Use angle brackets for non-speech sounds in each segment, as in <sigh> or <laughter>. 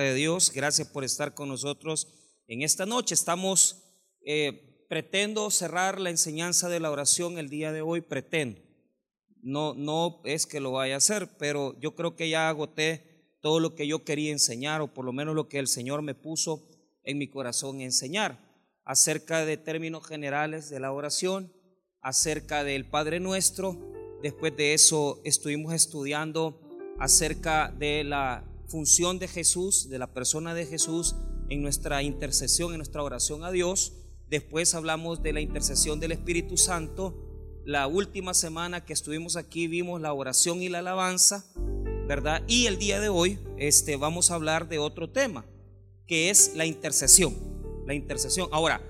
de Dios, gracias por estar con nosotros en esta noche. Estamos, eh, pretendo cerrar la enseñanza de la oración el día de hoy, pretendo. No, no es que lo vaya a hacer, pero yo creo que ya agoté todo lo que yo quería enseñar, o por lo menos lo que el Señor me puso en mi corazón enseñar, acerca de términos generales de la oración, acerca del Padre Nuestro. Después de eso estuvimos estudiando acerca de la función de Jesús, de la persona de Jesús en nuestra intercesión, en nuestra oración a Dios. Después hablamos de la intercesión del Espíritu Santo. La última semana que estuvimos aquí vimos la oración y la alabanza, ¿verdad? Y el día de hoy este, vamos a hablar de otro tema, que es la intercesión. La intercesión. Ahora,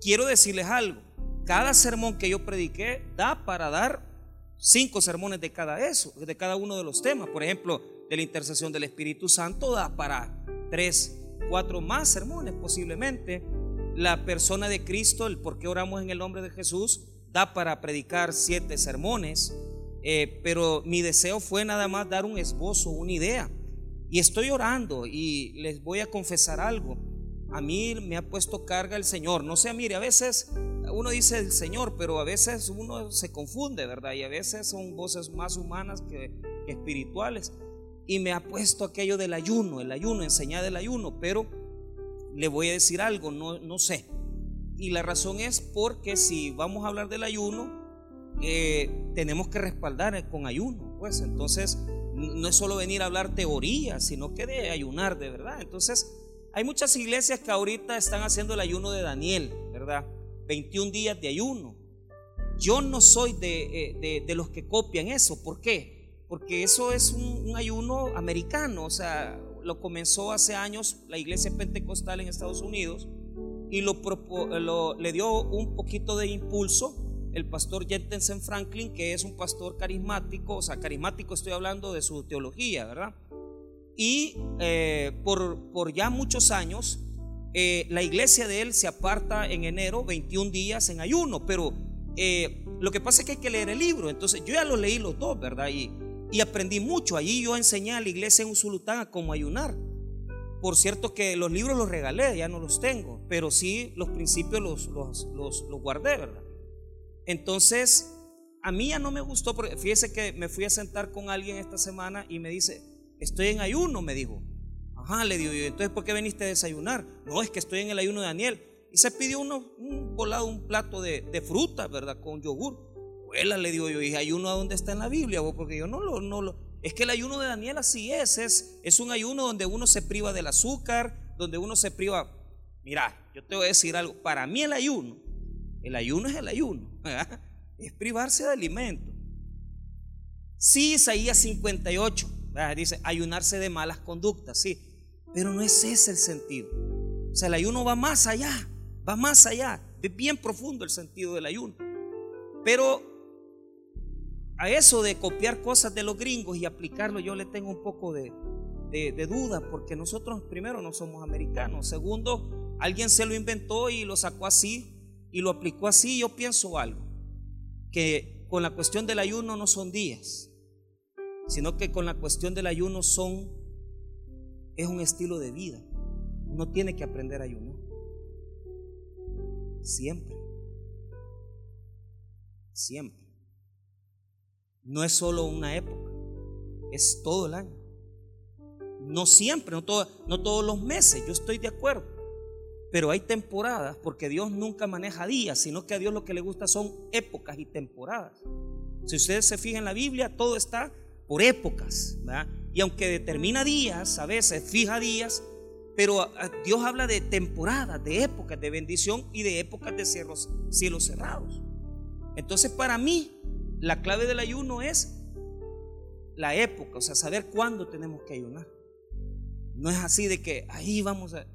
quiero decirles algo. Cada sermón que yo prediqué da para dar cinco sermones de cada eso, de cada uno de los temas. Por ejemplo, de la intercesión del Espíritu Santo da para tres, cuatro más sermones posiblemente. La persona de Cristo, el por qué oramos en el nombre de Jesús, da para predicar siete sermones. Eh, pero mi deseo fue nada más dar un esbozo, una idea. Y estoy orando y les voy a confesar algo. A mí me ha puesto carga el Señor. No sé, mire, a veces uno dice el Señor, pero a veces uno se confunde, ¿verdad? Y a veces son voces más humanas que, espirituales y me ha puesto aquello del ayuno, el ayuno, enseñar el ayuno, pero le voy a decir algo, no, no sé. Y la razón es porque si vamos a hablar del ayuno, eh, tenemos que respaldar con ayuno, pues entonces no es solo venir a hablar teoría, sino que de ayunar de verdad. Entonces, hay muchas iglesias que ahorita están haciendo el ayuno de Daniel, ¿verdad? 21 días de ayuno. Yo no soy de, eh, de, de los que copian eso. ¿Por qué? Porque eso es un, ayuno americano, o sea, lo comenzó hace años la iglesia pentecostal en Estados Unidos y lo, le dio un poquito de impulso el pastor Jensen Franklin, que es un pastor carismático, o sea, carismático estoy hablando de su teología, ¿verdad? Y eh, por, por, ya muchos años, eh, la iglesia de él se aparta en enero, 21 días en ayuno, pero eh, lo que pasa es que hay que leer el libro, entonces yo ya lo leí los dos, ¿verdad? Y, y aprendí mucho. Allí yo enseñé a la iglesia en Usulután a cómo ayunar. Por cierto que los libros los regalé, ya no los tengo, pero sí los principios los, los, los, guardé, ¿verdad? Entonces, a mí ya no me gustó, porque fíjese que me fui a sentar con alguien esta semana y me dice, estoy en ayuno, me dijo. Ajá, le digo yo, entonces ¿por qué veniste a desayunar? No, es que estoy en el ayuno de Daniel. Y se pidió uno, un volado, un plato de, de fruta, ¿verdad? Con yogur le digo yo, ¿y ayuno a dónde está en la Biblia? Porque yo no lo, no lo. Es que el ayuno de Daniel así es, es, es un ayuno donde uno se priva del azúcar, donde uno se priva. Mira, yo te voy a decir algo. Para mí el ayuno, el ayuno es el ayuno, es privarse de alimento. Sí, Isaías 58 dice ayunarse de malas conductas, sí, pero no es ese el sentido. O sea, el ayuno va más allá, va más allá, es bien profundo el sentido del ayuno. Pero a eso de copiar cosas de los gringos y aplicarlo, yo le tengo un poco de, duda, porque nosotros primero no somos americanos, segundo, alguien se lo inventó y lo sacó así y lo aplicó así. Yo pienso algo, que con la cuestión del ayuno no son días, sino que con la cuestión del ayuno son, es un estilo de vida. Uno tiene que aprender a ayunar. Siempre. Siempre no es solo una época, es todo el año. No siempre, no, no todos los meses, yo estoy de acuerdo. Pero hay temporadas, porque Dios nunca maneja días, sino que a Dios lo que le gusta son épocas y temporadas. Si ustedes se fijan en la Biblia, todo está por épocas. Y aunque determina días, a veces fija días, pero Dios habla de temporadas, de épocas de bendición y de épocas de cielos, cielos cerrados. Entonces para mí la clave del ayuno es la época, o sea, saber cuándo tenemos que ayunar. No es así de que ahí vamos a...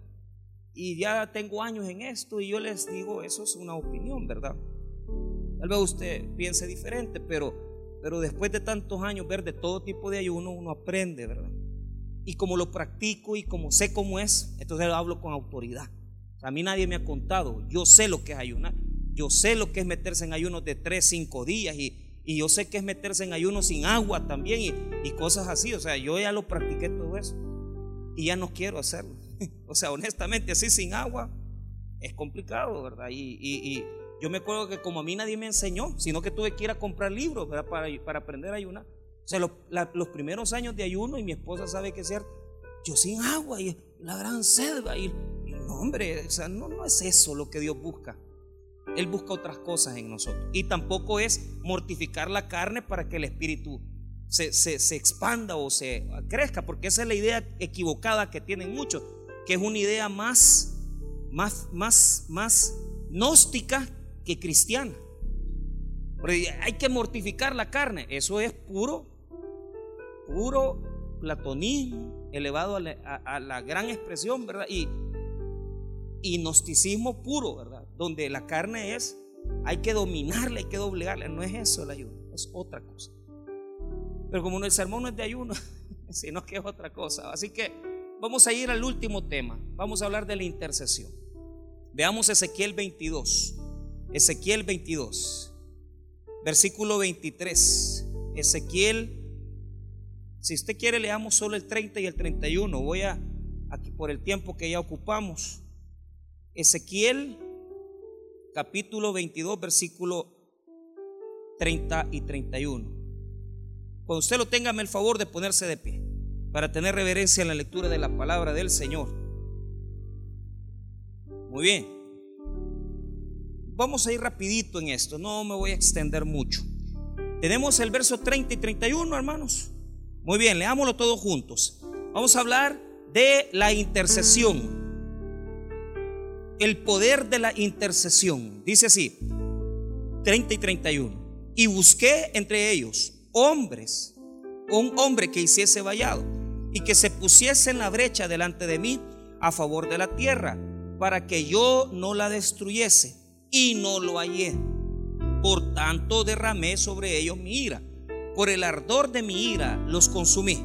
Y ya tengo años en esto y yo les digo, eso es una opinión, ¿verdad? Tal vez usted piense diferente, pero, pero después de tantos años ver de todo tipo de ayuno, uno aprende, ¿verdad? Y como lo practico y como sé cómo es, entonces hablo con autoridad. a mí nadie me ha contado, yo sé lo que es ayunar, yo sé lo que es meterse en ayunos de 3, 5 días y, y yo sé que es meterse en ayuno sin agua también y, cosas así. O sea, yo ya lo practiqué todo eso. y ya no quiero hacerlo. <laughs> o sea, honestamente, así sin agua es complicado, ¿verdad? Y, yo me acuerdo que como a mí nadie me enseñó, sino que tuve que ir a comprar libros Para, para aprender a ayunar. O sea, los primeros años de ayuno, y mi esposa sabe que es cierto, yo sin agua y la gran sed va a ir. no, hombre, o sea, no, no es eso lo que Dios busca. Él busca otras cosas en nosotros. Y tampoco es mortificar la carne para que el espíritu se, expanda o se crezca, porque esa es la idea equivocada que tienen muchos, que es una idea más, más, más, más gnóstica que cristiana. hay que mortificar la carne, eso es puro, puro platonismo elevado a la, gran expresión, ¿verdad? Y, y gnosticismo puro, ¿verdad? Donde la carne es, hay que dominarla, hay que doblegarla, no es eso el ayuno, es otra cosa. Pero como el sermón no es de ayuno, <laughs> sino que es otra cosa. Así que vamos a ir al último tema. Vamos a hablar de la intercesión. Veamos Ezequiel 22. Ezequiel 22. Versículo 23. Ezequiel, si usted quiere, leamos solo el 30 y el 31. Voy a, aquí por el tiempo que ya ocupamos. Ezequiel, capítulo 22, versículo 30 y 31. Cuando usted lo tenga, el favor de ponerse de pie para tener reverencia en la lectura de la palabra del Señor. Muy bien. Vamos a ir rapidito en esto, no me voy a extender mucho. Tenemos el verso 30 y 31, hermanos. Muy bien, leámoslo todos juntos. Vamos a hablar de la intercesión. El poder de la intercesión. Dice así, 30 y 31. Y busqué entre ellos hombres, un hombre que hiciese vallado y que se pusiese en la brecha delante de mí a favor de la tierra, para que yo no la destruyese, y no lo hallé. Por tanto derramé sobre ellos mi ira. Por el ardor de mi ira los consumí.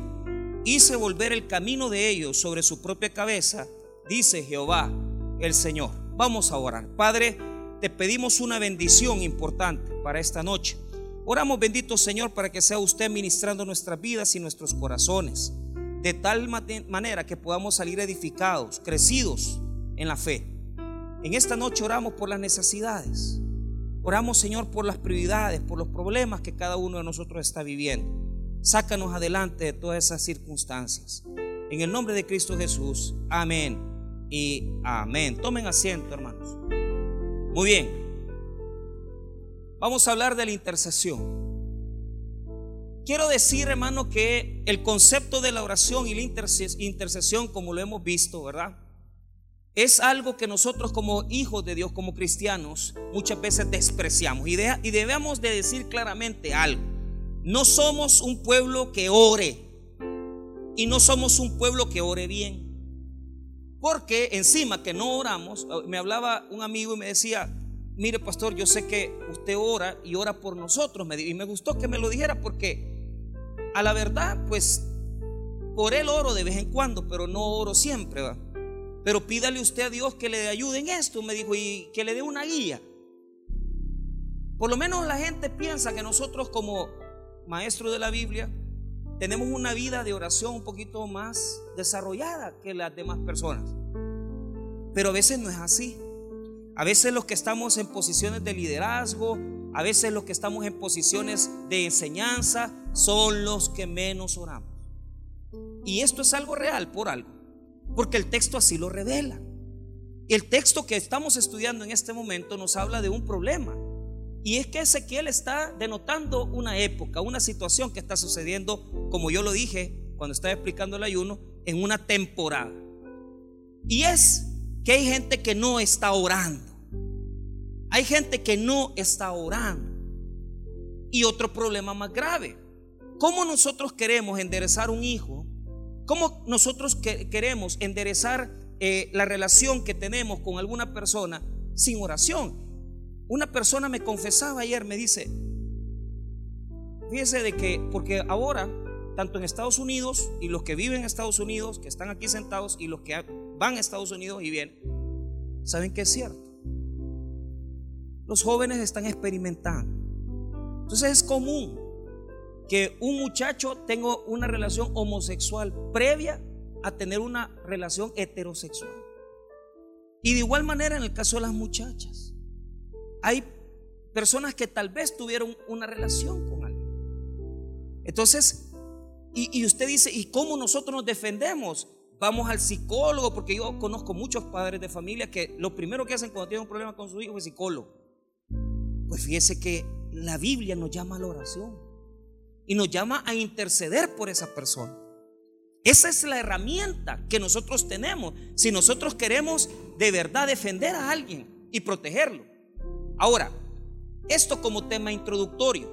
Hice volver el camino de ellos sobre su propia cabeza, dice Jehová el Señor. Vamos a orar. Padre, te pedimos una bendición importante para esta noche. Oramos, bendito Señor, para que sea usted ministrando nuestras vidas y nuestros corazones, de tal manera que podamos salir edificados, crecidos en la fe. En esta noche oramos por las necesidades. Oramos, Señor, por las prioridades, por los problemas que cada uno de nosotros está viviendo. Sácanos adelante de todas esas circunstancias. En el nombre de Cristo Jesús. Amén y amén. Tomen asiento, hermanos. Muy bien. Vamos a hablar de la intercesión. Quiero decir, hermano, que el concepto de la oración y la intercesión, como lo hemos visto, ¿verdad? Es algo que nosotros como hijos de Dios, como cristianos, muchas veces despreciamos. Y, y debemos de decir claramente algo. No somos un pueblo que ore. Y no somos un pueblo que ore bien. Porque encima que no oramos, me hablaba un amigo y me decía, mire pastor, yo sé que usted ora y ora por nosotros. Y me gustó que me lo dijera porque a la verdad, pues por él oro de vez en cuando, pero no oro siempre. ¿va? Pero pídale usted a Dios que le ayude en esto, me dijo, y que le dé una guía. Por lo menos la gente piensa que nosotros como maestros de la Biblia tenemos una vida de oración un poquito más desarrollada que las demás personas. Pero a veces no es así. A veces los que estamos en posiciones de liderazgo, a veces los que estamos en posiciones de enseñanza, son los que menos oramos. Y esto es algo real por algo, porque el texto así lo revela. El texto que estamos estudiando en este momento nos habla de un problema. Y es que Ezequiel está denotando una época, una situación que está sucediendo, como yo lo dije cuando estaba explicando el ayuno, en una temporada. Y es que hay gente que no está orando. Hay gente que no está orando. Y otro problema más grave. ¿Cómo nosotros queremos enderezar un hijo? ¿Cómo nosotros queremos enderezar eh, la relación que tenemos con alguna persona sin oración? Una persona me confesaba ayer, me dice, fíjese de que, porque ahora, tanto en Estados Unidos y los que viven en Estados Unidos, que están aquí sentados, y los que van a Estados Unidos y vienen, saben que es cierto los jóvenes están experimentando. Entonces es común que un muchacho tenga una relación homosexual previa a tener una relación heterosexual. Y de igual manera en el caso de las muchachas, hay personas que tal vez tuvieron una relación con alguien. Entonces, y, usted dice, ¿y cómo nosotros nos defendemos? Vamos al psicólogo, porque yo conozco muchos padres de familia que lo primero que hacen cuando tienen un problema con su hijo es psicólogo. Pues fíjese que la Biblia nos llama a la oración y nos llama a interceder por esa persona. Esa es la herramienta que nosotros tenemos si nosotros queremos de verdad defender a alguien y protegerlo. Ahora, esto como tema introductorio.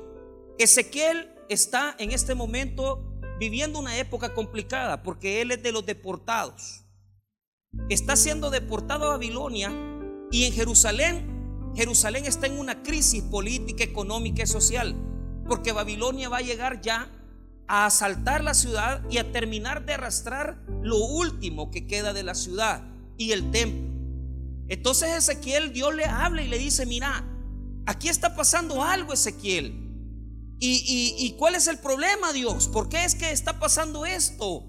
Ezequiel está en este momento viviendo una época complicada porque él es de los deportados. Está siendo deportado a Babilonia y en Jerusalén, Jerusalén está en una crisis política, económica y social, porque Babilonia va a llegar ya a asaltar la ciudad y a terminar de arrastrar lo último que queda de la ciudad y el templo. Entonces Ezequiel, Dios le habla y le dice, mira, aquí está pasando algo Ezequiel. ¿Y, cuál es el problema, Dios? ¿Por qué es que está pasando esto?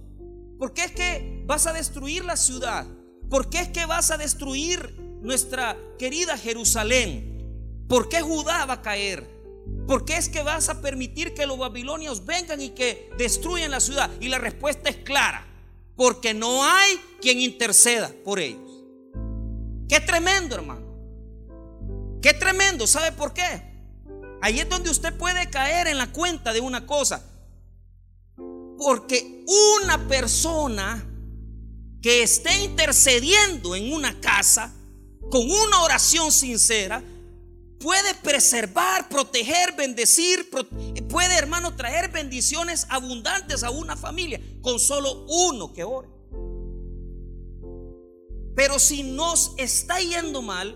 ¿Por qué es que vas a destruir la ciudad? ¿Por qué es que vas a destruir nuestra querida Jerusalén? ¿Por qué Judá va a caer? ¿Por qué es que vas a permitir que los babilonios vengan y que destruyan la ciudad? Y la respuesta es clara, porque no hay quien interceda por ellos. Qué tremendo, hermano. Qué tremendo. ¿Sabe por qué? Ahí es donde usted puede caer en la cuenta de una cosa. Porque una persona que esté intercediendo en una casa con una oración sincera puede preservar, proteger, bendecir, puede hermano traer bendiciones abundantes a una familia con solo uno que ore. Pero si nos está yendo mal,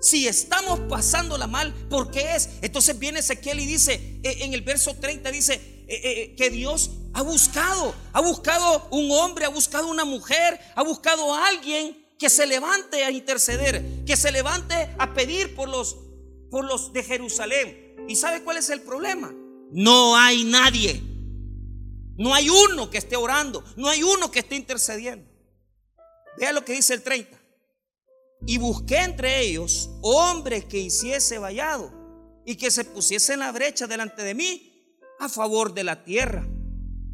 si estamos pasándola mal, ¿por qué es? Entonces viene Ezequiel y dice, eh, en el verso 30 dice eh, eh, que Dios ha buscado, ha buscado un hombre, ha buscado una mujer, ha buscado a alguien que se levante a interceder, que se levante a pedir por los, por los de Jerusalén. ¿Y sabe cuál es el problema? No hay nadie. No hay uno que esté orando, no hay uno que esté intercediendo. Vea lo que dice el 30. Y busqué entre ellos hombres que hiciese vallado y que se pusiese en la brecha delante de mí a favor de la tierra,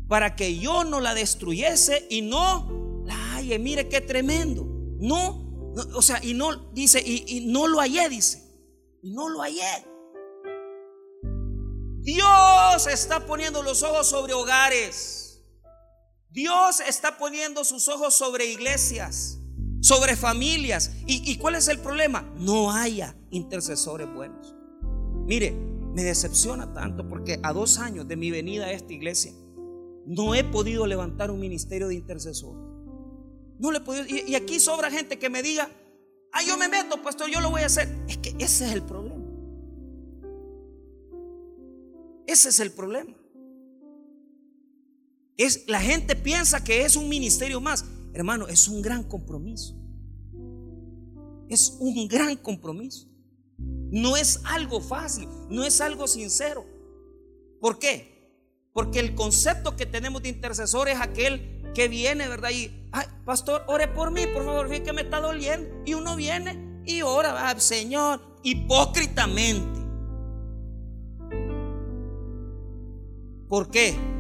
para que yo no la destruyese y no la halle. Mire qué tremendo. No, o sea, y no, dice, y, y no lo hallé, dice. Y no lo hallé. Dios está poniendo los ojos sobre hogares. Dios está poniendo sus ojos sobre iglesias sobre familias. ¿Y, cuál es el problema? No haya intercesores buenos. Mire, me decepciona tanto porque a dos años de mi venida a esta iglesia no he podido levantar un ministerio de intercesor. No le he. Y, y aquí sobra gente que me diga, ah, yo me meto, pastor, yo lo voy a hacer. Es que ese es el problema. Ese es el problema. Es, la gente piensa que es un ministerio más. Hermano, es un gran compromiso. Es un gran compromiso. No es algo fácil, no es algo sincero. ¿Por qué? Porque el concepto que tenemos de intercesor es aquel que viene, ¿verdad? Y, ay, pastor, ore por mí, por favor, que me está doliendo. Y uno viene y ora, al Señor, hipócritamente. ¿Por qué?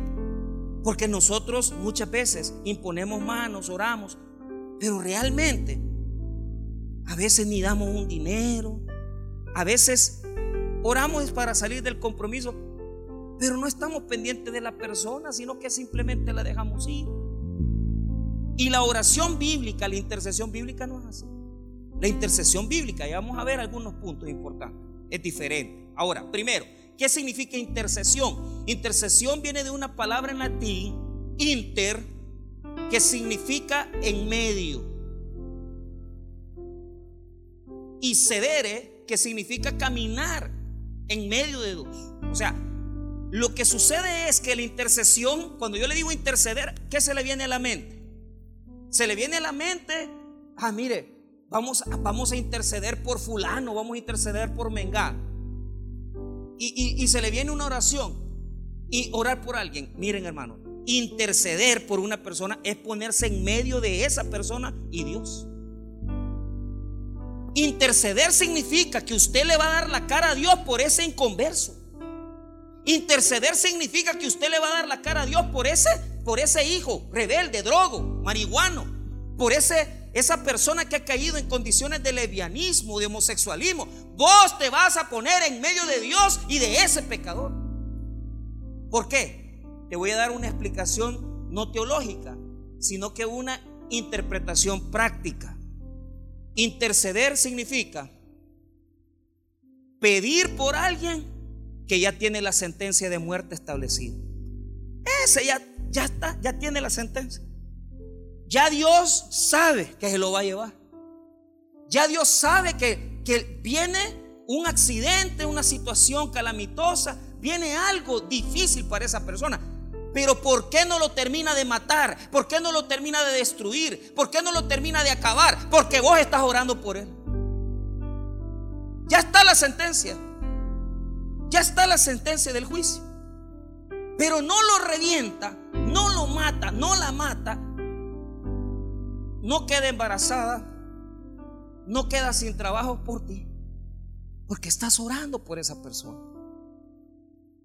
Porque nosotros muchas veces imponemos manos, oramos, pero realmente a veces ni damos un dinero, a veces oramos para salir del compromiso, pero no estamos pendientes de la persona, sino que simplemente la dejamos ir. Y la oración bíblica, la intercesión bíblica no es así. La intercesión bíblica, ya vamos a ver algunos puntos importantes, es diferente. Ahora, primero, ¿Qué significa intercesión? Intercesión viene de una palabra en latín, inter, que significa en medio. Y cedere, que significa caminar en medio de dos. O sea, lo que sucede es que la intercesión, cuando yo le digo interceder, ¿qué se le viene a la mente? Se le viene a la mente, ah, mire, vamos, vamos a interceder por fulano, vamos a interceder por Mengá y, se le viene una oración y orar por alguien. Miren, hermano, Interceder por una persona es ponerse en medio de esa persona y Dios. Interceder significa que usted le va a dar la cara a Dios por ese inconverso. Interceder significa que usted le va a dar la cara a Dios por ese, por ese hijo rebelde, drogo, marihuano, por ese, esa persona que ha caído en condiciones de levianismo, de homosexualismo. Vos te vas a poner en medio de Dios y de ese pecador. ¿Por qué? Te voy a dar una explicación no teológica, sino que una interpretación práctica. Interceder significa pedir por alguien que ya tiene la sentencia de muerte establecida. Ese ya, ya está, ya tiene la sentencia. Ya Dios sabe que se lo va a llevar. Ya Dios sabe que, que viene un accidente, una situación calamitosa, viene algo difícil para esa persona. Pero ¿por qué no lo termina de matar? ¿Por qué no lo termina de destruir? ¿Por qué no lo termina de acabar? Porque vos estás orando por él. Ya está la sentencia. Ya está la sentencia del juicio. Pero no lo revienta, no lo mata, no la mata. No queda embarazada, no queda sin trabajo por ti. Porque estás orando por esa persona.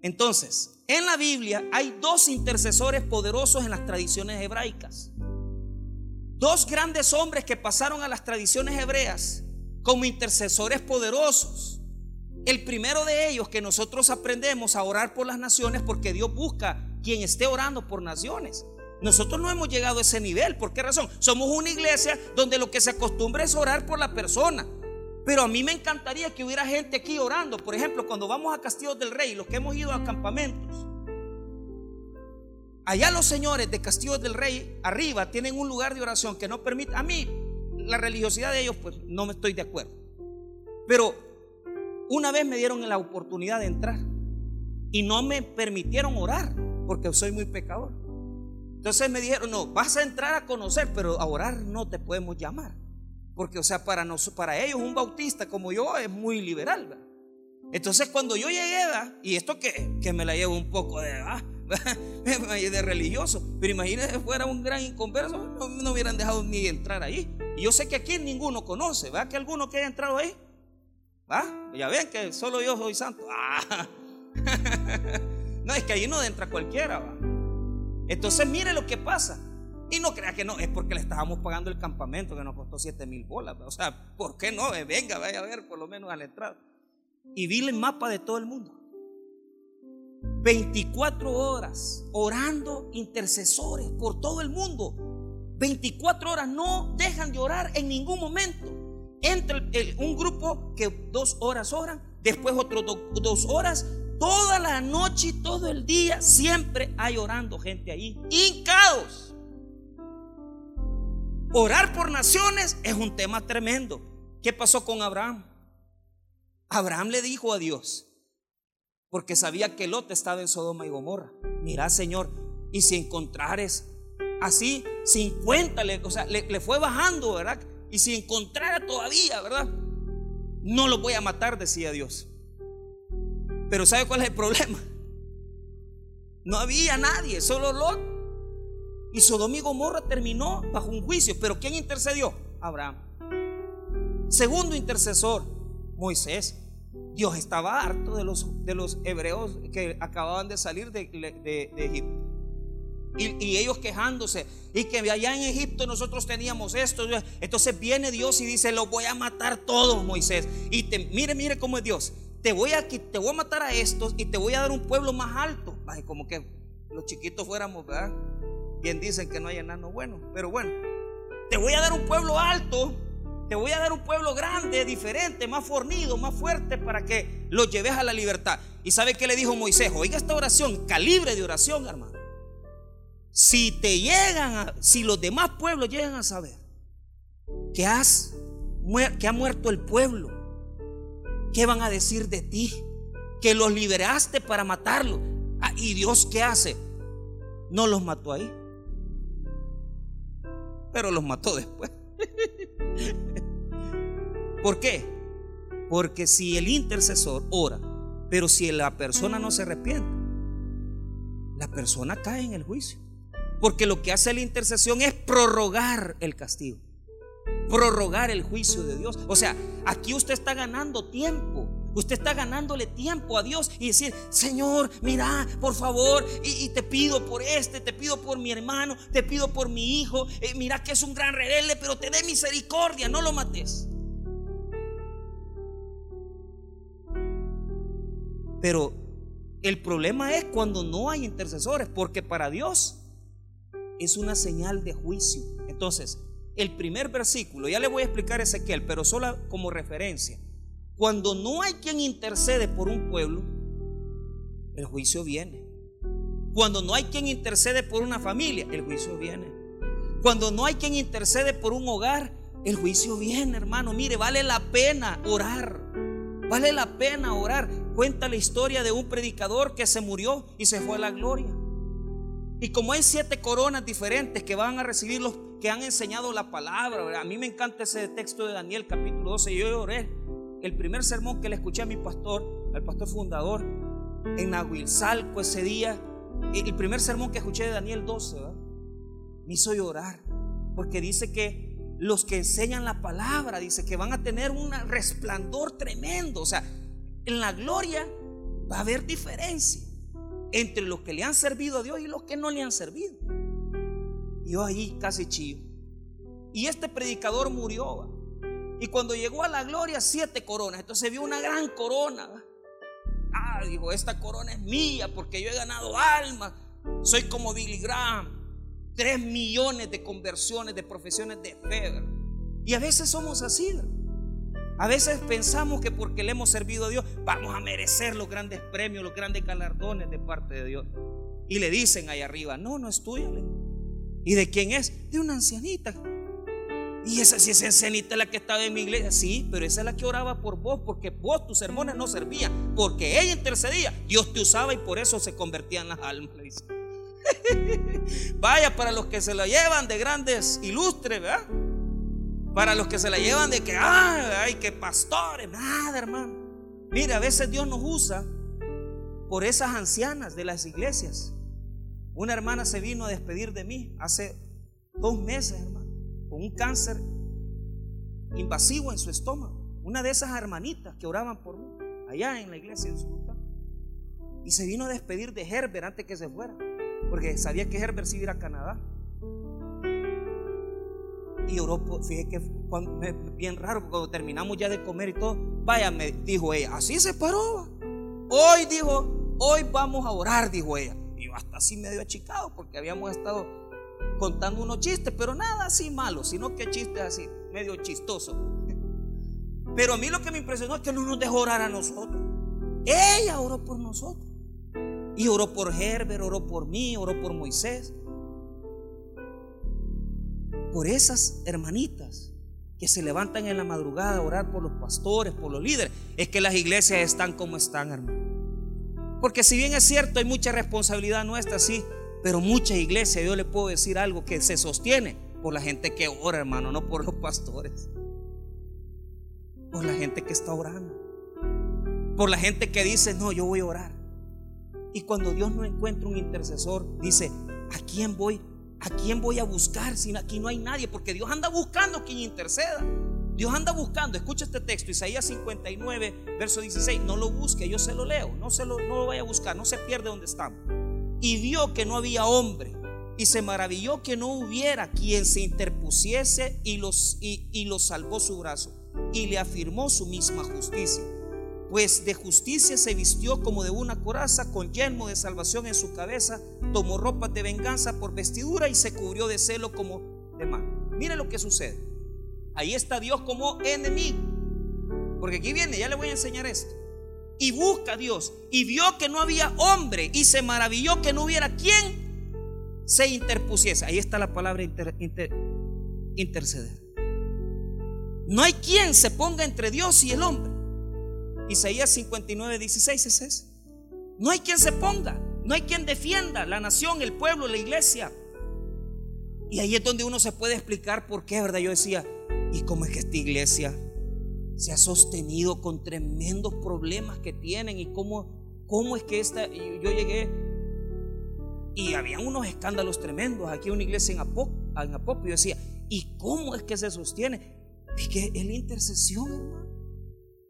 Entonces, en la Biblia hay dos intercesores poderosos en las tradiciones hebraicas. Dos grandes hombres que pasaron a las tradiciones hebreas como intercesores poderosos. El primero de ellos que nosotros aprendemos a orar por las naciones porque Dios busca quien esté orando por naciones. Nosotros no hemos llegado a ese nivel. ¿Por qué razón? Somos una iglesia donde lo que se acostumbra es orar por la persona. Pero a mí me encantaría que hubiera gente aquí orando. Por ejemplo, cuando vamos a Castillos del Rey, los que hemos ido a campamentos. Allá los señores de Castillos del Rey, arriba, tienen un lugar de oración que no permite. A mí, la religiosidad de ellos, pues no me estoy de acuerdo. Pero una vez me dieron la oportunidad de entrar y no me permitieron orar porque soy muy pecador. Entonces me dijeron, no, vas a entrar a conocer, pero a orar no te podemos llamar. Porque, o sea, para, para ellos un bautista como yo es muy liberal. Entonces cuando yo llegué, y esto que, que, me la llevo un poco de, ah, <laughs> de religioso, pero imagínense fuera un gran inconverso, no, no, hubieran dejado ni entrar ahí. Y yo sé que aquí ninguno conoce, ¿verdad? Que alguno que haya entrado ahí, ya ven que solo yo soy santo. Ah. <laughs> no, es que ahí no entra cualquiera. Entonces mire lo que pasa. Y no crea que no, es porque le estábamos pagando el campamento que nos costó 7 mil bolas. O sea, ¿por qué no? Eh, venga, vaya a ver por lo menos a la entrada. Y vi el mapa de todo el mundo. 24 horas orando intercesores por todo el mundo. 24 horas no dejan de orar en ningún momento. Entre un grupo que dos horas oran, después otros dos horas, toda la noche y todo el día, siempre hay orando gente ahí, hincados. Orar por naciones es un tema tremendo. ¿Qué pasó con Abraham? Abraham le dijo a Dios, porque sabía que Lot estaba en Sodoma y Gomorra. Mira, Señor, y si encontrares así 50, o sea, le, le fue bajando, ¿verdad? Y si encontrara todavía, ¿verdad? No lo voy a matar, decía Dios. Pero ¿sabe cuál es el problema? No había nadie, solo Lot. Y Sodoma y Gomorra terminó bajo un juicio. Pero ¿quién intercedió? Abraham. Segundo intercesor, Moisés. Dios estaba harto de los, de los hebreos que acababan de salir de, de Egipto. Y, ellos quejándose. Y que allá en Egipto nosotros teníamos esto. Entonces viene Dios y dice, lo voy a matar todos, Moisés. Y mire, mire cómo es Dios. Te voy, a, te voy a matar a estos y te voy a dar un pueblo más alto. Como que los chiquitos fuéramos, ¿verdad? Bien dicen que no hay enano bueno. Pero bueno, te voy a dar un pueblo alto. Te voy a dar un pueblo grande, diferente, más fornido, más fuerte para que los lleves a la libertad. ¿Y sabe qué le dijo Moisés? Oiga esta oración, calibre de oración, hermano. Si te llegan, a, si los demás pueblos llegan a saber que has que ha muerto el pueblo, ¿qué van a decir de ti? Que los liberaste para matarlo. Ah, ¿Y Dios qué hace? No los mató ahí, pero los mató después. <laughs> ¿Por qué? Porque si el intercesor ora, pero si la persona no se arrepiente, la persona cae en el juicio. Porque lo que hace la intercesión es prorrogar el castigo, prorrogar el juicio de Dios. O sea, aquí usted está ganando tiempo. Usted está ganándole tiempo a Dios y decir, Señor, mira, por favor, y, te pido por este, te pido por mi hermano, te pido por mi hijo, eh, mira que es un gran rebelde, pero te dé misericordia, no lo mates. Pero el problema es cuando no hay intercesores, porque para Dios es una señal de juicio. Entonces, el primer versículo, ya le voy a explicar Ezequiel, pero solo como referencia. Cuando no hay quien intercede por un pueblo, el juicio viene. Cuando no hay quien intercede por una familia, el juicio viene. Cuando no hay quien intercede por un hogar, el juicio viene, hermano. Mire, vale la pena orar. Vale la pena orar. Cuenta la historia de un predicador que se murió y se fue a la gloria. Y como hay siete coronas diferentes que van a recibir los que han enseñado la palabra, a mí me encanta ese texto de Daniel capítulo 12. Yo oré el primer sermón que le escuché a mi pastor, al pastor fundador, en Nahuilzalco ese día, el primer sermón que escuché de Daniel 12, me hizo llorar, porque dice que los que enseñan la palabra, dice que van a tener un resplandor tremendo, o sea, en la gloria va a haber diferencia entre los que le han servido a Dios y los que no le han servido. Yo ahí casi chillo. Y este predicador murió. Y cuando llegó a la gloria, siete coronas. Entonces vio una gran corona. Ah, dijo, esta corona es mía porque yo he ganado almas. Soy como Billy Graham. Tres millones de conversiones de profesiones de fe. Y a veces somos así. A veces pensamos que porque le hemos servido a Dios vamos a merecer los grandes premios, los grandes galardones de parte de Dios. Y le dicen ahí arriba, no, no es tuya. ¿Y de quién es? De una ancianita y esa sí es ancianita la que estaba en mi iglesia. Sí, pero esa es la que oraba por vos, porque vos tus sermones no servían, porque ella intercedía. Dios te usaba y por eso se convertían las almas. <laughs> Vaya para los que se la llevan de grandes ilustres, ¿verdad? Para los que se la llevan de que, ay, que pastores, nada, hermano. Mira, a veces Dios nos usa por esas ancianas de las iglesias. Una hermana se vino a despedir de mí hace dos meses, hermano con un cáncer invasivo en su estómago. Una de esas hermanitas que oraban por mí, allá en la iglesia en su Y se vino a despedir de Herbert antes que se fuera, porque sabía que Herbert se iba a Canadá. Y oró, fíjese que bien raro, cuando terminamos ya de comer y todo, vaya, me dijo ella, así se paró. Hoy dijo, hoy vamos a orar, dijo ella. Y hasta así medio achicado, porque habíamos estado contando unos chistes, pero nada así malo, sino que chistes así, medio chistoso. <laughs> Pero a mí lo que me impresionó es que no nos dejó orar a nosotros. Ella oró por nosotros. Y oró por Herbert, oró por mí, oró por Moisés. Por esas hermanitas que se levantan en la madrugada a orar por los pastores, por los líderes. Es que las iglesias están como están, hermano. Porque si bien es cierto, hay mucha responsabilidad nuestra, sí, pero mucha iglesia, yo le puedo decir algo que se sostiene por la gente que ora, hermano, no por los pastores. Por la gente que está orando. Por la gente que dice, no, yo voy a orar. Y cuando Dios no encuentra un intercesor, dice, ¿a quién voy? ¿A quién voy a buscar si aquí no hay nadie? Porque Dios anda buscando quien interceda. Dios anda buscando, escucha este texto, Isaías 59, verso 16, no lo busque, yo se lo leo, no, se lo, no lo vaya a buscar, no se pierde donde estamos y vio que no había hombre y se maravilló que no hubiera quien se interpusiese y los, y, y los salvó su brazo y le afirmó su misma justicia. Pues de justicia se vistió como de una coraza con yelmo de salvación en su cabeza, tomó ropa de venganza por vestidura y se cubrió de celo como de mal. Mire lo que sucede. Ahí está Dios como enemigo. Porque aquí viene, ya le voy a enseñar esto y busca a Dios y vio que no había hombre y se maravilló que no hubiera quien se interpusiese. Ahí está la palabra interceder. No hay quien se ponga entre Dios y el hombre. Isaías 59, 16 es. No hay quien se ponga, no hay quien defienda la nación, el pueblo, la iglesia. Y ahí es donde uno se puede explicar por qué, ¿verdad? Yo decía, ¿y cómo es que esta iglesia se ha sostenido con tremendos problemas que tienen y cómo, cómo es que esta, yo llegué Y había unos escándalos tremendos. Aquí una iglesia en, Apop, en decía, ¿y cómo es que se sostiene? Es que es la intercesión, hermano.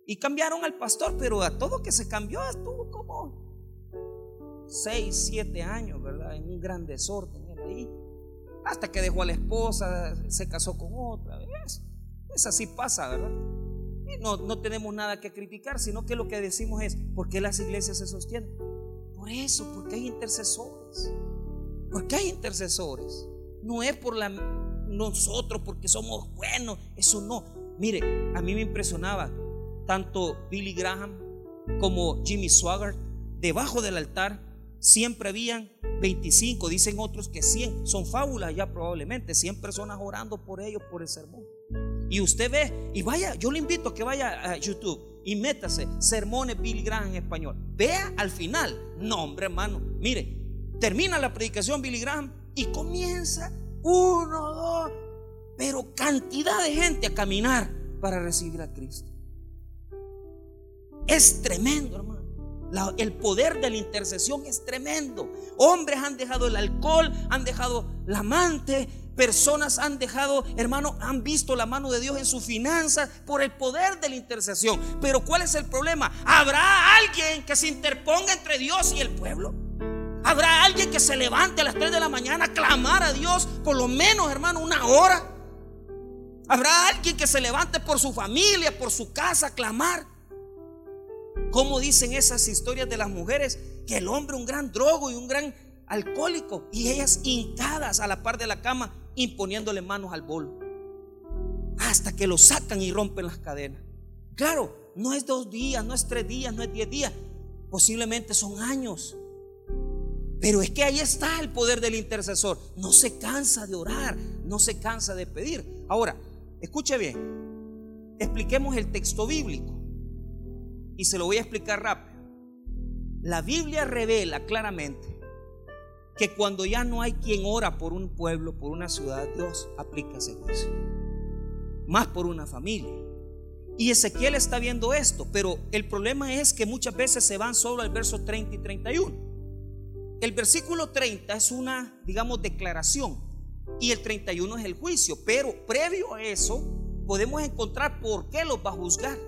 Y cambiaron al pastor, pero a todo que se cambió estuvo como 6, 7 años, ¿verdad? En un gran desorden ahí. Hasta que dejó a la esposa, se casó con otra. Es, es así pasa, ¿verdad? Y no, no tenemos nada que criticar, sino que lo que decimos es, ¿por qué las iglesias se sostienen? Por eso, porque hay intercesores. Porque hay intercesores. No es por la, nosotros, porque somos buenos. Eso no. Mire, a mí me impresionaba tanto Billy Graham como Jimmy Swaggart. Debajo del altar siempre habían 25, dicen otros que 100. Son fábulas ya probablemente. 100 personas orando por ellos, por el sermón. Y usted ve, y vaya, yo le invito a que vaya a YouTube y métase sermones Billy Graham en español. Vea al final. No, hombre, hermano. Mire, termina la predicación Billy Graham y comienza uno, dos, pero cantidad de gente a caminar para recibir a Cristo. Es tremendo, hermano. el poder de la intercesión es tremendo. Hombres han dejado el alcohol, han dejado la amante, Personas han dejado, hermano, han visto la mano de Dios en sus finanzas por el poder de la intercesión. Pero ¿cuál es el problema? ¿Habrá alguien que se interponga entre Dios y el pueblo? ¿Habrá alguien que se levante a las 3 de la mañana a clamar a Dios por lo menos, hermano, una hora? ¿Habrá alguien que se levante por su familia, por su casa, a clamar? ¿Cómo dicen esas historias de las mujeres? Que el hombre un gran drogo y un gran alcohólico y ellas hincadas a la par de la cama imponiéndole manos al bolo. Hasta que lo sacan y rompen las cadenas. Claro, no es dos días, no es tres días, no es diez días. Posiblemente son años. Pero es que ahí está el poder del intercesor. No se cansa de orar, no se cansa de pedir. Ahora, escuche bien. Expliquemos el texto bíblico. Y se lo voy a explicar rápido. La Biblia revela claramente que cuando ya no hay quien ora por un pueblo, por una ciudad, Dios aplica ese juicio. Más por una familia. Y Ezequiel está viendo esto, pero el problema es que muchas veces se van solo al verso 30 y 31. El versículo 30 es una, digamos, declaración y el 31 es el juicio, pero previo a eso podemos encontrar por qué los va a juzgar.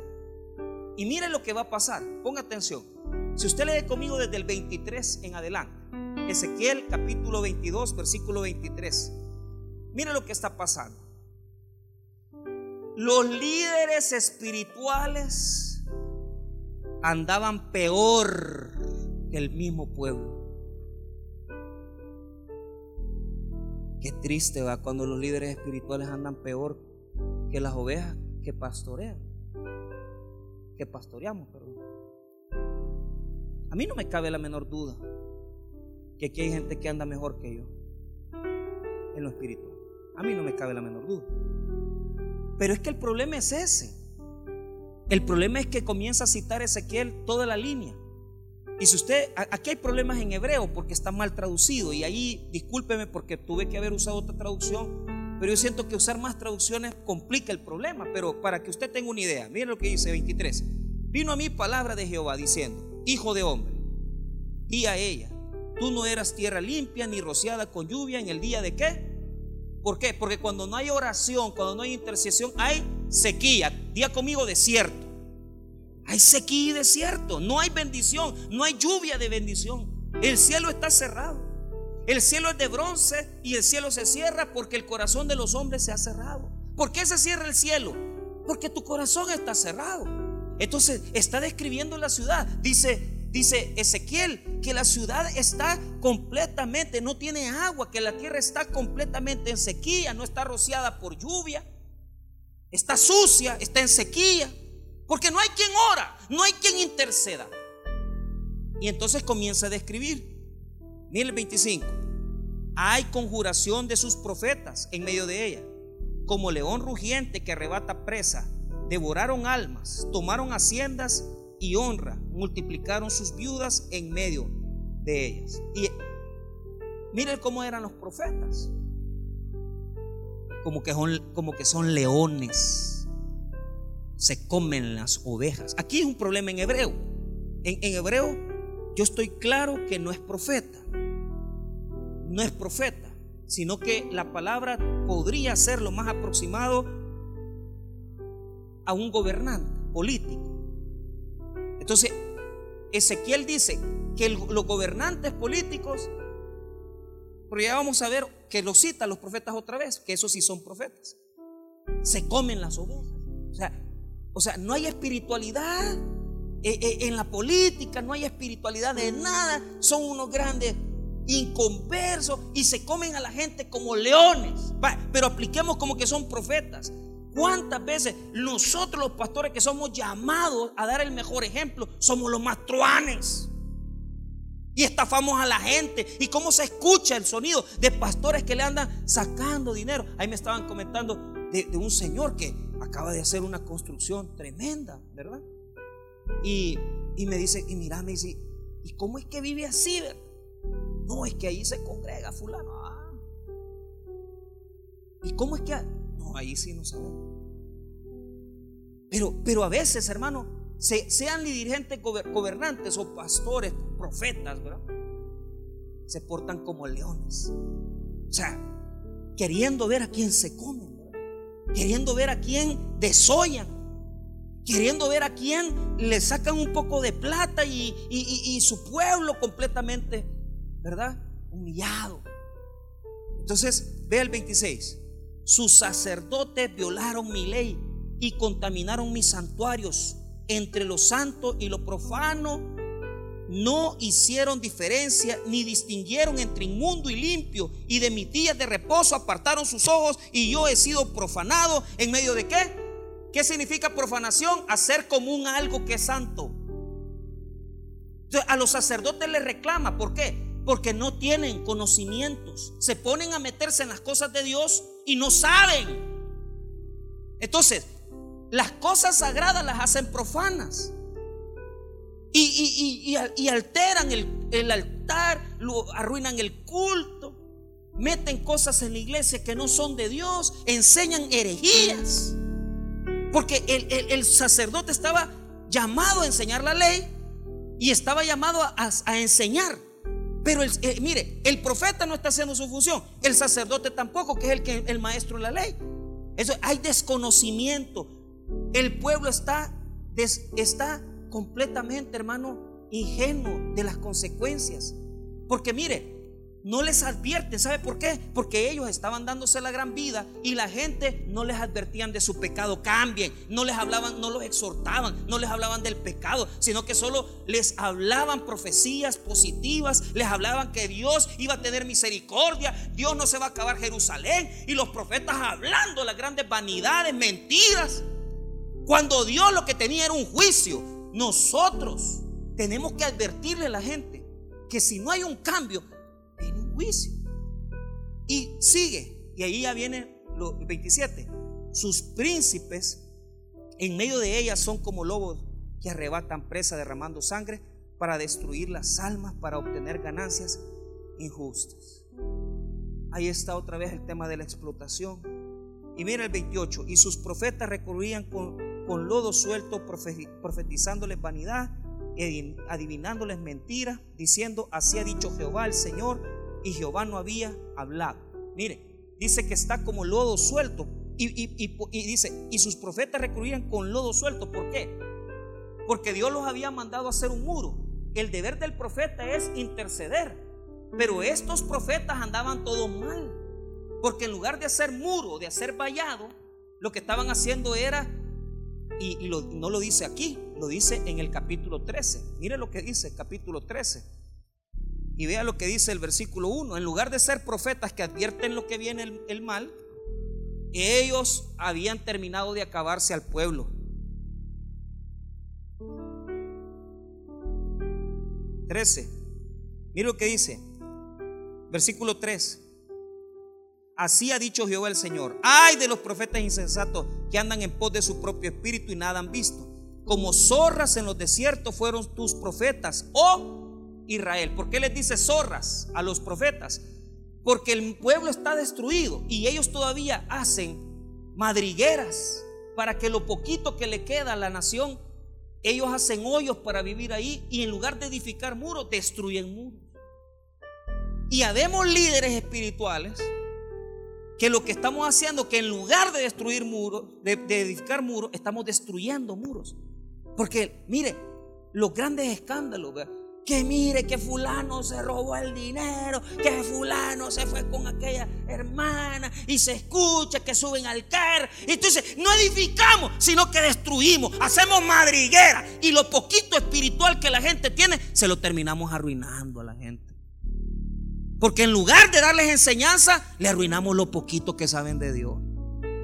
Y mire lo que va a pasar, ponga atención. Si usted lee conmigo desde el 23 en adelante, Ezequiel capítulo 22, versículo 23. Mira lo que está pasando. Los líderes espirituales andaban peor que el mismo pueblo. Qué triste va cuando los líderes espirituales andan peor que las ovejas que pastorean. Que pastoreamos, perdón. A mí no me cabe la menor duda que aquí hay gente que anda mejor que yo en lo espiritual. A mí no me cabe la menor duda. Pero es que el problema es ese. El problema es que comienza a citar Ezequiel toda la línea. Y si usted, aquí hay problemas en hebreo porque está mal traducido y ahí discúlpeme porque tuve que haber usado otra traducción, pero yo siento que usar más traducciones complica el problema, pero para que usted tenga una idea, miren lo que dice 23. Vino a mí palabra de Jehová diciendo, hijo de hombre, y a ella, Tú no eras tierra limpia ni rociada con lluvia en el día de qué? ¿Por qué? Porque cuando no hay oración, cuando no hay intercesión, hay sequía. Día conmigo desierto. Hay sequía y desierto. No hay bendición. No hay lluvia de bendición. El cielo está cerrado. El cielo es de bronce y el cielo se cierra porque el corazón de los hombres se ha cerrado. ¿Por qué se cierra el cielo? Porque tu corazón está cerrado. Entonces está describiendo la ciudad. Dice, Dice Ezequiel que la ciudad está completamente, no tiene agua, que la tierra está completamente en sequía, no está rociada por lluvia, está sucia, está en sequía, porque no hay quien ora, no hay quien interceda. Y entonces comienza a describir. Mire el 25. Hay conjuración de sus profetas en medio de ella, como león rugiente que arrebata presa. Devoraron almas, tomaron haciendas y honra multiplicaron sus viudas en medio de ellas. Y miren cómo eran los profetas. Como que son, leones. Se comen las ovejas. Aquí es un problema en hebreo. En hebreo yo estoy claro que no es profeta. no es profeta, sino que la palabra podría ser lo más aproximado a un gobernante político. Entonces, Ezequiel dice que los gobernantes políticos, pero ya vamos a ver que lo citan los profetas otra vez, que esos sí son profetas, se comen las ovejas. O sea, o sea no hay espiritualidad eh, eh, en la política, no hay espiritualidad de nada, son unos grandes inconversos y se comen a la gente como leones. pero apliquemos como que son profetas. ¿Cuántas veces nosotros los pastores que somos llamados a dar el mejor ejemplo somos los más truanes? Y estafamos a la gente. ¿Y cómo se escucha el sonido de pastores que le andan sacando dinero? Ahí me estaban comentando de, de un señor que acaba de hacer una construcción tremenda, ¿verdad? Y, me dice, y mira, me dice, ¿y cómo es que vive así? No, es que ahí se congrega fulano. Ah. ¿Y cómo es que? No, ahí sí no sabemos. Pero, pero a veces, hermano, sean dirigentes gobernantes o pastores, profetas, ¿verdad? Se portan como leones. O sea, queriendo ver a quién se comen, queriendo ver a quién desollan queriendo ver a quién le sacan un poco de plata y, su pueblo completamente, ¿verdad? Humillado. Entonces, ve el 26. Sus sacerdotes violaron mi ley y contaminaron mis santuarios. Entre lo santo y lo profano no hicieron diferencia ni distinguieron entre inmundo y limpio. Y de mis días de reposo apartaron sus ojos y yo he sido profanado en medio de qué? ¿Qué significa profanación? Hacer común algo que es santo. A los sacerdotes les reclama. ¿Por qué? Porque no tienen conocimientos. Se ponen a meterse en las cosas de Dios y no saben. Entonces, las cosas sagradas las hacen profanas. Y, alteran el, altar, arruinan el culto, meten cosas en la iglesia que no son de Dios, enseñan herejías. Porque el, sacerdote estaba llamado a enseñar la ley y estaba llamado a, enseñar. Pero eh, mire, el profeta no está haciendo su función, el sacerdote tampoco, que es el, que, el maestro de la ley. Eso, hay desconocimiento. El pueblo está, está completamente, hermano, ingenuo de las consecuencias. Porque mire, no les advierten. ¿Sabe por qué? Porque ellos estaban dándose la gran vida y la gente no les advertían de su pecado. Cambien. No les hablaban, no los exhortaban, no les hablaban del pecado, sino que solo les hablaban profecías positivas, les hablaban que Dios iba a tener misericordia, Dios no se va a acabar Jerusalén y los profetas hablando las grandes vanidades, mentiras. Cuando Dios lo que tenía era un juicio, nosotros tenemos que advertirle a la gente que si no hay un cambio, juicio. Y sigue, y ahí ya viene los 27. Sus príncipes en medio de ellas son como lobos que arrebatan presa derramando sangre para destruir las almas, para obtener ganancias injustas. Ahí está otra vez el tema de la explotación. Y mira el 28, y sus profetas recurrían con, con lodo suelto profetizándoles vanidad, adivinándoles mentiras, diciendo, así ha dicho Jehová el Señor, y Jehová no había hablado. Mire, dice que está como lodo suelto. Y, dice, y sus profetas recurrían con lodo suelto. ¿Por qué? Porque Dios los había mandado a hacer un muro. El deber del profeta es interceder. Pero estos profetas andaban todo mal. Porque en lugar de hacer muro, de hacer vallado, lo que estaban haciendo era, y, no lo dice aquí, lo dice en el capítulo 13. Mire lo que dice capítulo 13. Y vea lo que dice el versículo 1. En lugar de ser profetas que advierten lo que viene el, mal, ellos habían terminado de acabarse al pueblo. 13. Mira lo que dice. Versículo 3. Así ha dicho Jehová el Señor. Ay de los profetas insensatos que andan en pos de su propio espíritu y nada han visto. Como zorras en los desiertos fueron tus profetas. Oh, Israel. ¿Por qué les dice zorras a los profetas? Porque el pueblo está destruido y ellos todavía hacen madrigueras para que lo poquito que le queda a la nación, ellos hacen hoyos para vivir ahí y en lugar de edificar muros, destruyen muros. Y habemos líderes espirituales que lo que estamos haciendo, que en lugar de destruir muros, de, edificar muros, estamos destruyendo muros. Porque, mire, los grandes escándalos, que mire que fulano se robó el dinero, que fulano se fue con aquella hermana y se escucha que suben al caer. Y entonces no edificamos, sino que destruimos, hacemos madriguera y lo poquito espiritual que la gente tiene, se lo terminamos arruinando a la gente. Porque en lugar de darles enseñanza, le arruinamos lo poquito que saben de Dios.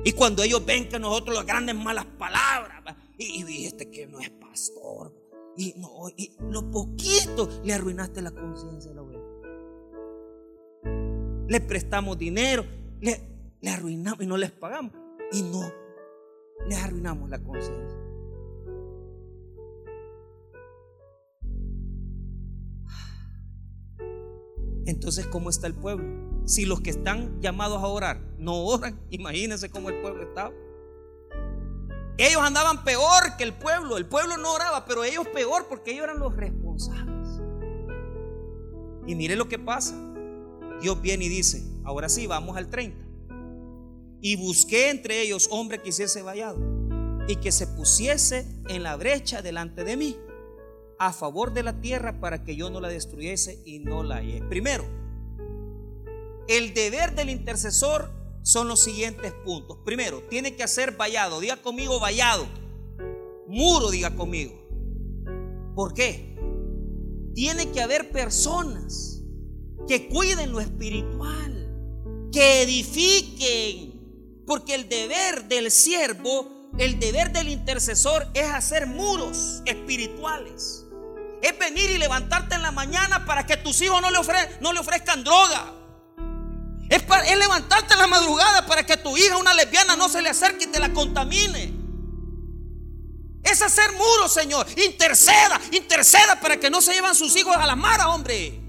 Y cuando ellos ven que nosotros las grandes malas palabras, y, y este que no es pastor, y, no, y lo poquito le arruinaste la conciencia de la oveja. Le prestamos dinero, le, le arruinamos y no les pagamos. Y no, les arruinamos la conciencia. Entonces, ¿cómo está el pueblo? Si los que están llamados a orar no oran, imagínense cómo el pueblo estaba. Ellos andaban peor que el pueblo. El pueblo no oraba, pero ellos peor porque ellos eran los responsables. Y mire lo que pasa. Dios viene y dice, ahora sí, vamos al 30. Y busqué entre ellos hombre que hiciese vallado y que se pusiese en la brecha delante de mí a favor de la tierra para que yo no la destruyese y no la hallé. Primero, el deber del intercesor son los siguientes puntos. Primero, tiene que hacer vallado. Diga conmigo vallado. Muro, diga conmigo. ¿Por qué? Tiene que haber personas que cuiden lo espiritual, que edifiquen. Porque el deber del siervo, el deber del intercesor es hacer muros espirituales es venir y levantarte en la mañana para que tus hijos no le, no le ofrezcan droga. Es, es, levantarte en la madrugada para que tu hija, una lesbiana, no se le acerque y te la contamine. Es hacer muros, Señor. Interceda, interceda para que no se lleven sus hijos a la mara, hombre.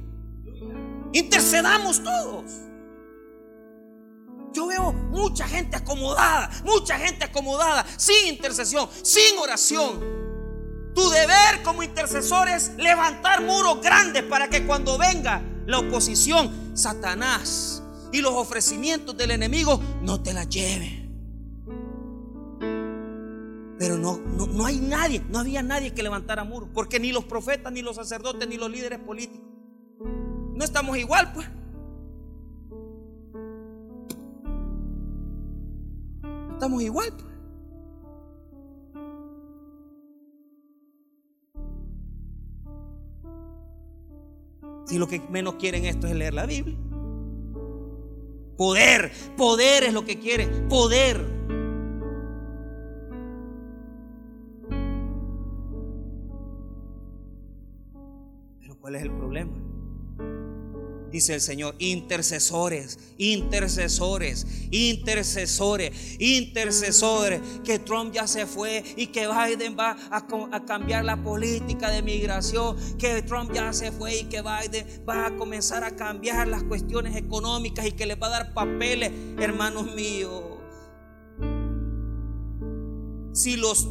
Intercedamos todos. Yo veo mucha gente acomodada, mucha gente acomodada, sin intercesión, sin oración. Tu deber como intercesor es levantar muros grandes para que cuando venga la oposición, Satanás y los ofrecimientos del enemigo no te la lleven. Pero no, no, hay nadie, no había nadie que levantara muros, porque ni los profetas, ni los sacerdotes, ni los líderes políticos. No estamos igual, pues. estamos igual, pues. Si lo que menos quieren esto es leer la Biblia. Poder, poder es lo que quieren, poder. Pero ¿cuál es el problema? Dice el Señor, intercesores, intercesores, intercesores, intercesores, que Trump ya se fue y que Biden va a, cambiar la política de migración, que Trump ya se fue y que Biden va a comenzar a cambiar las cuestiones económicas y que le va a dar papeles, hermanos míos. Si los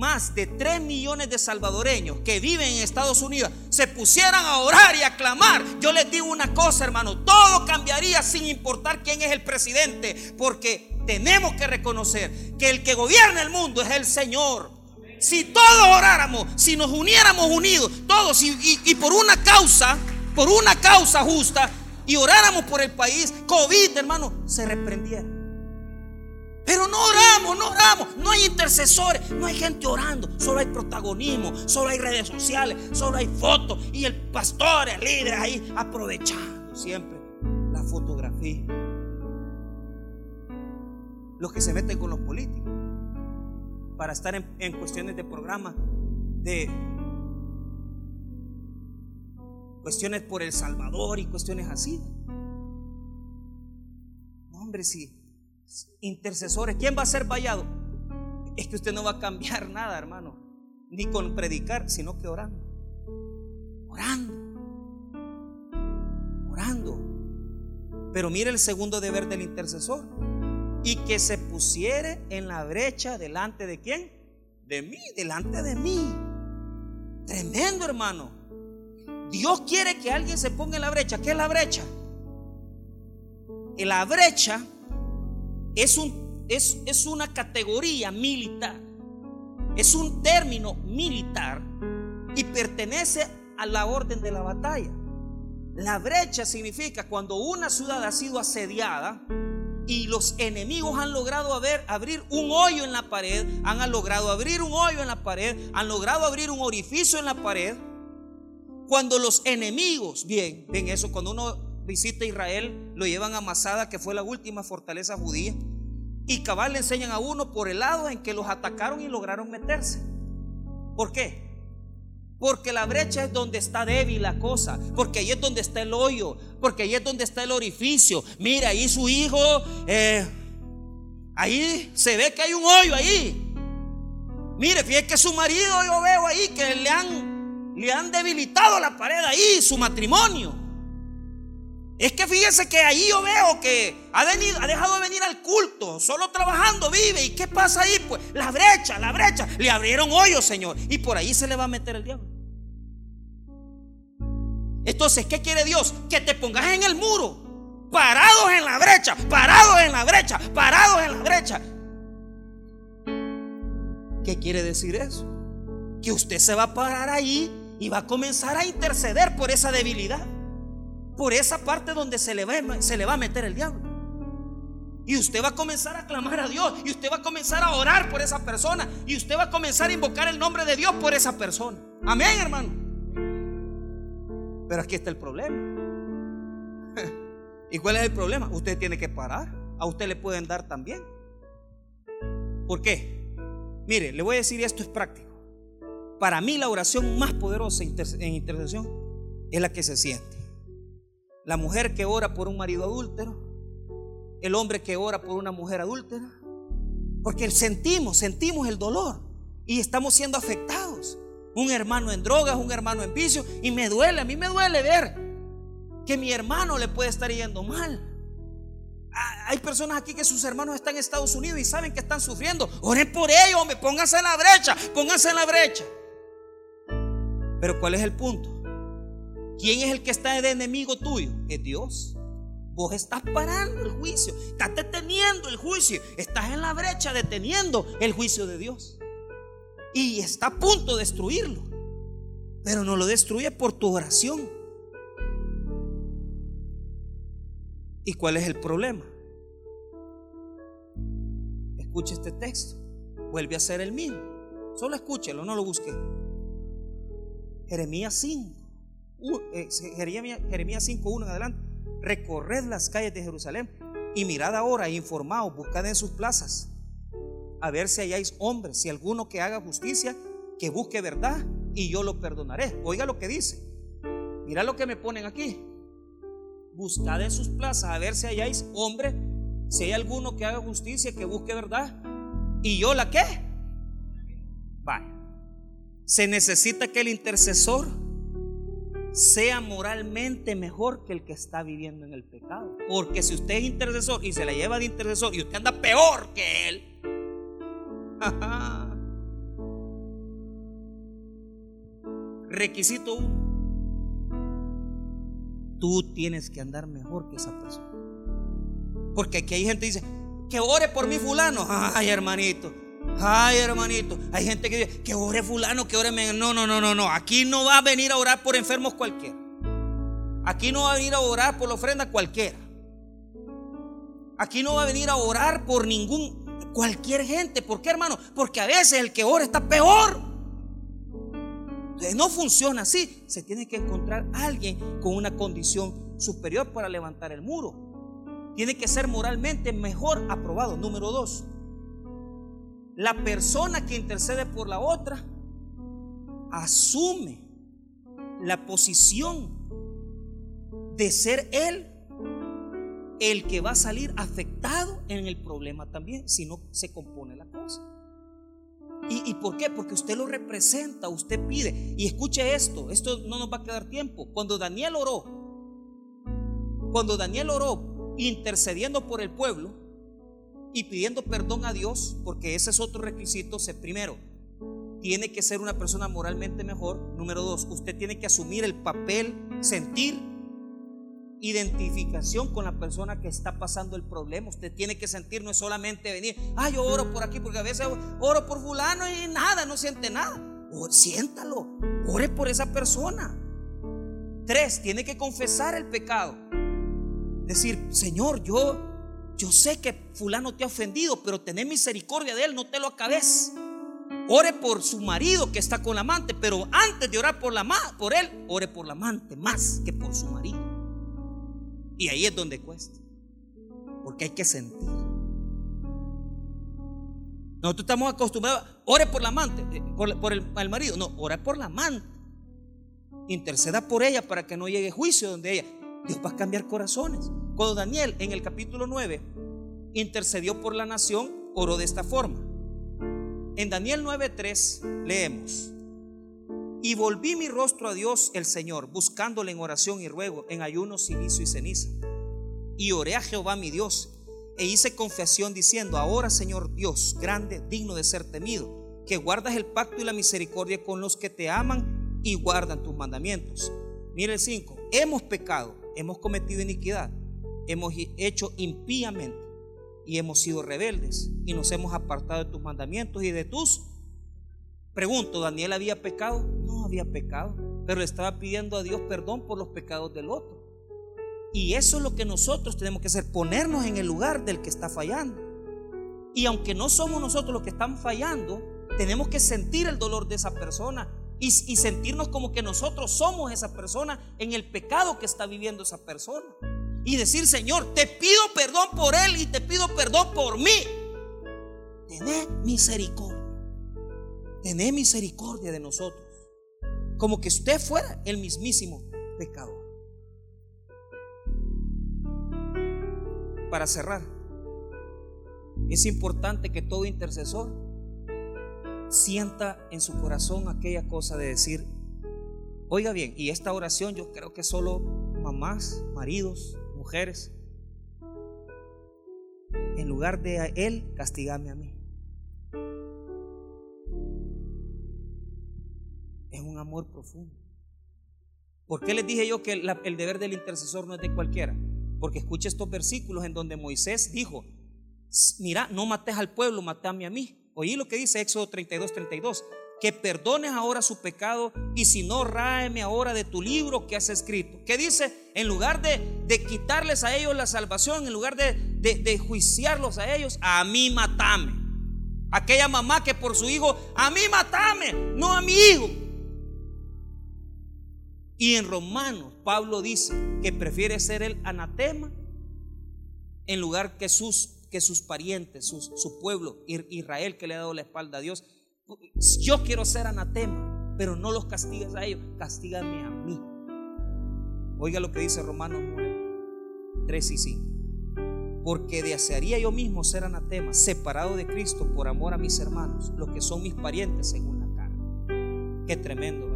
más de 3 millones de salvadoreños que viven en Estados Unidos se pusieran a orar y a clamar, yo les digo una cosa, hermano, todo cambiaría sin importar quién es el presidente, porque tenemos que reconocer que el que gobierna el mundo es el Señor. Si todos oráramos, si nos uniéramos unidos, todos, y, y por una causa, por una causa justa, y oráramos por el país, COVID, hermano, se reprendiera. Pero no oramos, no oramos, no hay intercesores, no hay gente orando, solo hay protagonismo, solo hay redes sociales, solo hay fotos y el pastor, el líder ahí aprovechando siempre la fotografía. Los que se meten con los políticos para estar en, cuestiones de programa, de cuestiones por El Salvador y cuestiones así. hombre, sí intercesores. ¿Quién va a ser vallado? Es que usted no va a cambiar <laughs> nada, hermano. Ni con predicar, sino que orando. Orando. Orando. Pero mire el segundo deber del intercesor. Y que se pusiere en la brecha delante de quién? De mí, delante de mí. Tremendo, hermano. Dios quiere que alguien se ponga en la brecha. ¿Qué es la brecha? la brecha es, un, es, es una categoría militar, es un término militar y pertenece a la orden de la batalla. La brecha significa cuando una ciudad ha sido asediada y los enemigos han logrado abrir un hoyo en la pared, han logrado abrir un hoyo en la pared, han logrado abrir un orificio en la pared. Cuando los enemigos, bien, ven eso, cuando uno visita Israel, lo llevan a Masada, que fue la última fortaleza judía, y cabal le enseñan a uno por el lado en que los atacaron y lograron meterse. ¿Por qué? Porque la brecha es donde está débil la cosa. Porque ahí es donde está el hoyo. Porque ahí es donde está el orificio. Mira, ahí su hijo. Eh, ahí se ve que hay un hoyo ahí. Mire, fíjate que su marido yo veo ahí que le han, le han debilitado la pared ahí, su matrimonio. Es que fíjese que ahí yo veo que ha, venido, ha dejado de venir al culto, solo trabajando vive. ¿Y qué pasa ahí? Pues la brecha, la brecha. Le abrieron hoyo, Señor. Y por ahí se le va a meter el diablo. Entonces, ¿qué quiere Dios? Que te pongas en el muro, parados en la brecha, parados en la brecha, parados en la brecha. ¿Qué quiere decir eso? Que usted se va a parar ahí y va a comenzar a interceder por esa debilidad por esa parte donde se le, va, a meter el diablo. Y usted va a comenzar a clamar a Dios. Y usted va a comenzar a orar por esa persona. Y usted va a comenzar a invocar el nombre de Dios por esa persona. Amén, hermano. Pero aquí está el problema. <laughs> ¿Y cuál es el problema? Usted tiene que parar. A usted le pueden dar también. ¿Por qué? Mire, le voy a decir esto es práctico. Para mí la oración más poderosa en intercesión es la que se siente. La mujer que ora por un marido adúltero, el hombre que ora por una mujer adúltera, porque sentimos, sentimos el dolor y estamos siendo afectados. Un hermano en drogas, un hermano en vicio, y me duele, a mí me duele ver que mi hermano le puede estar yendo mal. Ah, hay personas aquí que sus hermanos están en Estados Unidos y saben que están sufriendo. Oren por ellos, hombre, pónganse en la brecha, pónganse en la brecha. Pero ¿cuál es el punto? ¿Quién es el que está de enemigo tuyo? Es Dios. Vos estás parando el juicio, estás deteniendo el juicio, estás en la brecha deteniendo el juicio de Dios. Y está a punto de destruirlo. Pero no lo destruye por tu oración. ¿Y cuál es el problema? Escuche este texto. Vuelve a ser el mismo. Solo escúchelo, no lo busque. Jeremías 5. Eh, Jeremías 5.1 en adelante, recorred las calles de Jerusalén y mirad ahora informaos, buscad en sus plazas, a ver si hayáis hombres, si alguno que haga justicia, que busque verdad y yo lo perdonaré. Oiga lo que dice. Mira lo que me ponen aquí. Buscad en sus plazas a ver si hayáis hombre, si hay alguno que haga justicia, que busque verdad. ¿Y yo la qué? Vaya. Se necesita que el intercesor sea moralmente mejor que el que está viviendo en el pecado. Porque si usted es intercesor y se la lleva de intercesor y usted anda peor que él, <laughs> requisito tú tienes que andar mejor que esa persona. Porque aquí hay gente que dice, que ore por mi fulano. <laughs> Ay, hermanito. Ay, hermanito, hay gente que dice que ore fulano, que ore. No, no, no, no, no. Aquí no va a venir a orar por enfermos cualquiera. Aquí no va a venir a orar por la ofrenda cualquiera. Aquí no va a venir a orar por ningún, cualquier gente. ¿Por qué, hermano? Porque a veces el que ora está peor. no funciona así. Se tiene que encontrar alguien con una condición superior para levantar el muro. Tiene que ser moralmente mejor aprobado. Número dos la persona que intercede por la otra asume la posición de ser él el que va a salir afectado en el problema también, si no se compone la cosa. ¿Y, por qué? Porque usted lo representa, usted pide. Y escuche esto, esto no nos va a quedar tiempo. Cuando Daniel oró, cuando Daniel oró intercediendo por el pueblo, y pidiendo perdón a Dios, porque ese es otro requisito. Primero, tiene que ser una persona moralmente mejor. Número dos, usted tiene que asumir el papel, sentir identificación con la persona que está pasando el problema. Usted tiene que sentir, no es solamente venir, ah, yo oro por aquí, porque a veces oro por fulano y nada, no siente nada. O, siéntalo, ore por esa persona. Tres, tiene que confesar el pecado. Decir, Señor, yo, yo sé que fulano te ha ofendido, pero tené misericordia de él, no te lo acabes. Ore por su marido que está con la amante, pero antes de orar por, la, por él, ore por la amante más que por su marido. Y ahí es donde cuesta. Porque hay que sentir. Nosotros estamos acostumbrados, ore por la amante, eh, por, el, marido. No, ora por la amante. Interceda por ella para que no llegue juicio donde ella. Dios va a cambiar corazones. Cuando Daniel en el capítulo 9 intercedió por la nación, oró de esta forma. En Daniel 9:3 leemos, y volví mi rostro a Dios el Señor, buscándole en oración y ruego, en ayuno, silicio y ceniza. Y oré a Jehová mi Dios, e hice confesión diciendo, ahora Señor Dios, grande, digno de ser temido, que guardas el pacto y la misericordia con los que te aman y guardan tus mandamientos. Mire el 5, hemos pecado, hemos cometido iniquidad, hemos hecho impíamente y hemos sido rebeldes y nos hemos apartado de tus mandamientos y de tus Pregunto, ¿Daniel había pecado? No había pecado, pero le estaba pidiendo a Dios perdón por los pecados del otro. Y eso es lo que nosotros tenemos que hacer, ponernos en el lugar del que está fallando. Y aunque no somos nosotros los que están fallando, tenemos que sentir el dolor de esa persona y, y, sentirnos como que nosotros somos esa persona en el pecado que está viviendo esa persona. Y decir, Señor, te pido perdón por él y te pido perdón por mí. Tené misericordia. Tené misericordia de nosotros. Como que usted fuera el mismísimo pecador. Para cerrar, es importante que todo intercesor sienta en su corazón aquella cosa de decir, oiga bien, y esta oración yo creo que solo mamás, maridos, mujeres, en lugar de él, castigame a mí. es un amor profundo. ¿Por qué les dije yo que el, deber del intercesor no es de cualquiera? Porque escucha estos versículos en donde Moisés dijo, mira, no mates al pueblo, matame a mí. Oí lo que dice Éxodo 32, 32, que perdones ahora su pecado y si no, ráeme ahora de tu libro que has escrito. ¿Qué dice? En lugar de, de quitarles a ellos la salvación, en lugar de, de, de juiciarlos a ellos, a mí matame. Aquella mamá que por su hijo, a mí matame, no a mi hijo. Y en Romanos, Pablo dice que prefiere ser el anatema en lugar que sus, que sus parientes, su pueblo, Israel que le ha dado la espalda a Dios. Yo quiero ser anatema, pero no los castigues a ellos, castígame a mí. Oiga lo que dice Romanos 9, 3 y 5. Porque desearía yo mismo ser anatema, separado de Cristo por amor a mis hermanos, los que son mis parientes según la carne. Qué tremendo,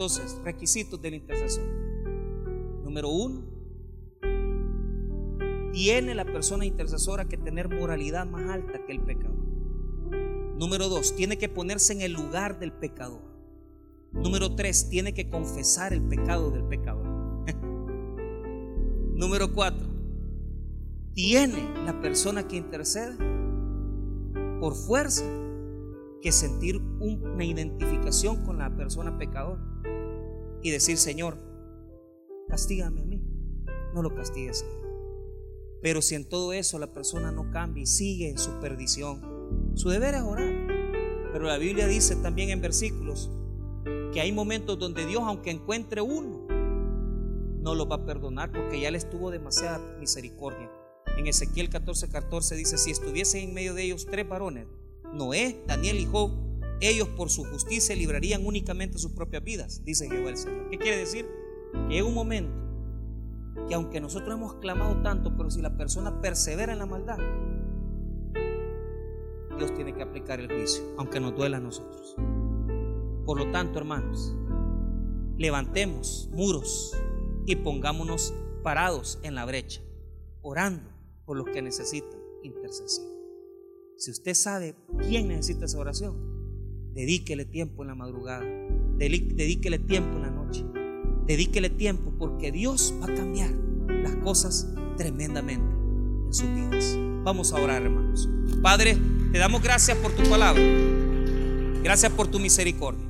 Entonces, requisitos del intercesor. Número uno, tiene la persona intercesora que tener moralidad más alta que el pecador. Número dos, tiene que ponerse en el lugar del pecador. Número tres, tiene que confesar el pecado del pecador. <laughs> Número cuatro, tiene la persona que intercede por fuerza que sentir una identificación con la persona pecadora y decir, Señor, castígame a mí, no lo castigues a mí. Pero si en todo eso la persona no cambia y sigue en su perdición, su deber es orar. Pero la Biblia dice también en versículos que hay momentos donde Dios, aunque encuentre uno, no lo va a perdonar porque ya le estuvo demasiada misericordia. En Ezequiel 14, 14 dice, si estuviesen en medio de ellos tres varones, Noé, Daniel y Job, ellos por su justicia librarían únicamente sus propias vidas, dice Jehová el Señor. ¿Qué quiere decir? Que llega un momento que aunque nosotros hemos clamado tanto, pero si la persona persevera en la maldad, Dios tiene que aplicar el juicio, aunque nos duela a nosotros. Por lo tanto, hermanos, levantemos muros y pongámonos parados en la brecha, orando por los que necesitan intercesión. Si usted sabe quién necesita esa oración, dedíquele tiempo en la madrugada, dedíquele tiempo en la noche Dedíquele tiempo porque Dios va a cambiar las cosas tremendamente en sus vidas. Vamos a orar, hermanos. Padre, te damos gracias por tu palabra. Gracias por tu misericordia.